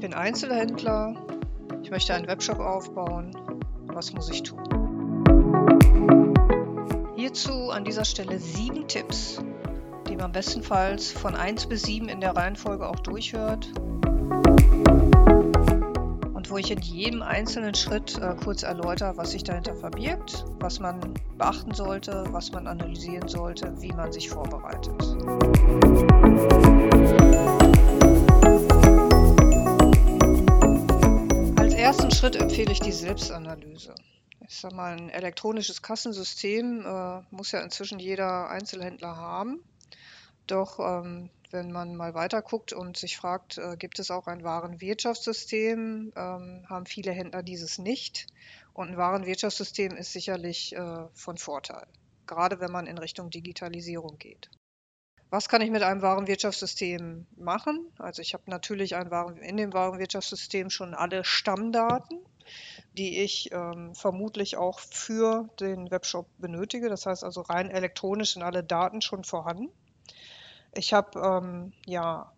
bin Einzelhändler, ich möchte einen Webshop aufbauen. Was muss ich tun? Hierzu an dieser Stelle sieben Tipps, die man bestenfalls von 1 bis 7 in der Reihenfolge auch durchhört und wo ich in jedem einzelnen Schritt äh, kurz erläutere, was sich dahinter verbirgt, was man beachten sollte, was man analysieren sollte, wie man sich vorbereitet. Schritt empfehle ich die Selbstanalyse. Ich sage mal, ein elektronisches Kassensystem äh, muss ja inzwischen jeder Einzelhändler haben. Doch ähm, wenn man mal weiter guckt und sich fragt, äh, gibt es auch ein Warenwirtschaftssystem, ähm, haben viele Händler dieses nicht. Und ein Warenwirtschaftssystem ist sicherlich äh, von Vorteil, gerade wenn man in Richtung Digitalisierung geht. Was kann ich mit einem Warenwirtschaftssystem machen? Also ich habe natürlich Waren, in dem Warenwirtschaftssystem schon alle Stammdaten, die ich ähm, vermutlich auch für den Webshop benötige. Das heißt also rein elektronisch sind alle Daten schon vorhanden. Ich habe ähm, ja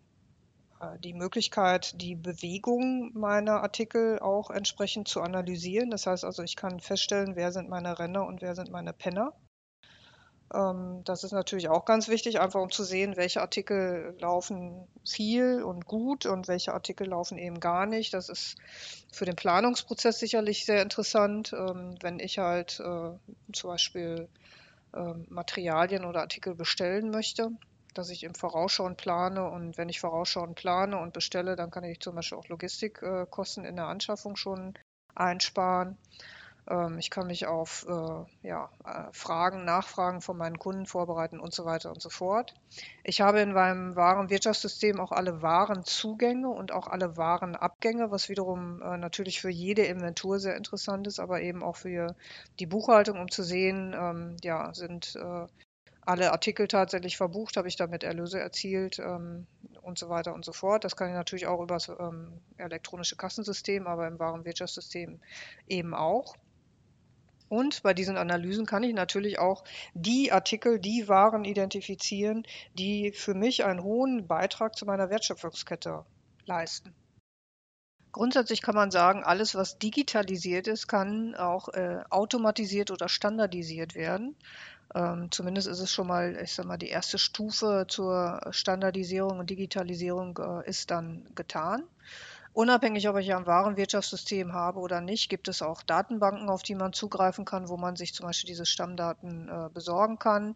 äh, die Möglichkeit, die Bewegung meiner Artikel auch entsprechend zu analysieren. Das heißt also, ich kann feststellen, wer sind meine Renner und wer sind meine Penner. Ähm, das ist natürlich auch ganz wichtig, einfach um zu sehen, welche Artikel laufen viel und gut und welche Artikel laufen eben gar nicht. Das ist für den Planungsprozess sicherlich sehr interessant, ähm, wenn ich halt äh, zum Beispiel äh, Materialien oder Artikel bestellen möchte dass ich im Vorausschauen plane und wenn ich vorausschauen plane und bestelle, dann kann ich zum Beispiel auch Logistikkosten in der Anschaffung schon einsparen. Ähm, ich kann mich auf äh, ja, äh, Fragen, Nachfragen von meinen Kunden vorbereiten und so weiter und so fort. Ich habe in meinem Warenwirtschaftssystem auch alle Warenzugänge und auch alle Warenabgänge, was wiederum äh, natürlich für jede Inventur sehr interessant ist, aber eben auch für die Buchhaltung, um zu sehen, ähm, ja, sind alle Artikel tatsächlich verbucht, habe ich damit Erlöse erzielt ähm, und so weiter und so fort. Das kann ich natürlich auch über das ähm, elektronische Kassensystem, aber im Warenwirtschaftssystem eben auch. Und bei diesen Analysen kann ich natürlich auch die Artikel, die Waren identifizieren, die für mich einen hohen Beitrag zu meiner Wertschöpfungskette leisten. Grundsätzlich kann man sagen, alles, was digitalisiert ist, kann auch äh, automatisiert oder standardisiert werden. Ähm, zumindest ist es schon mal, ich sag mal, die erste Stufe zur Standardisierung und Digitalisierung äh, ist dann getan. Unabhängig, ob ich ein Warenwirtschaftssystem habe oder nicht, gibt es auch Datenbanken, auf die man zugreifen kann, wo man sich zum Beispiel diese Stammdaten äh, besorgen kann.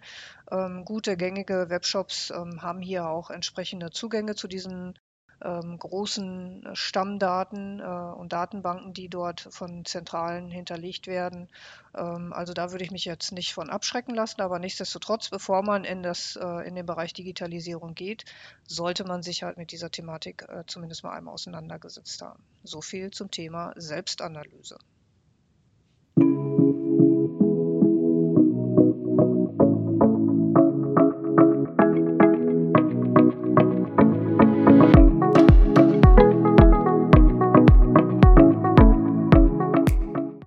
Ähm, gute, gängige Webshops ähm, haben hier auch entsprechende Zugänge zu diesen ähm, großen äh, Stammdaten äh, und Datenbanken, die dort von Zentralen hinterlegt werden. Ähm, also da würde ich mich jetzt nicht von abschrecken lassen, aber nichtsdestotrotz, bevor man in, das, äh, in den Bereich Digitalisierung geht, sollte man sich halt mit dieser Thematik äh, zumindest mal einmal auseinandergesetzt haben. So viel zum Thema Selbstanalyse.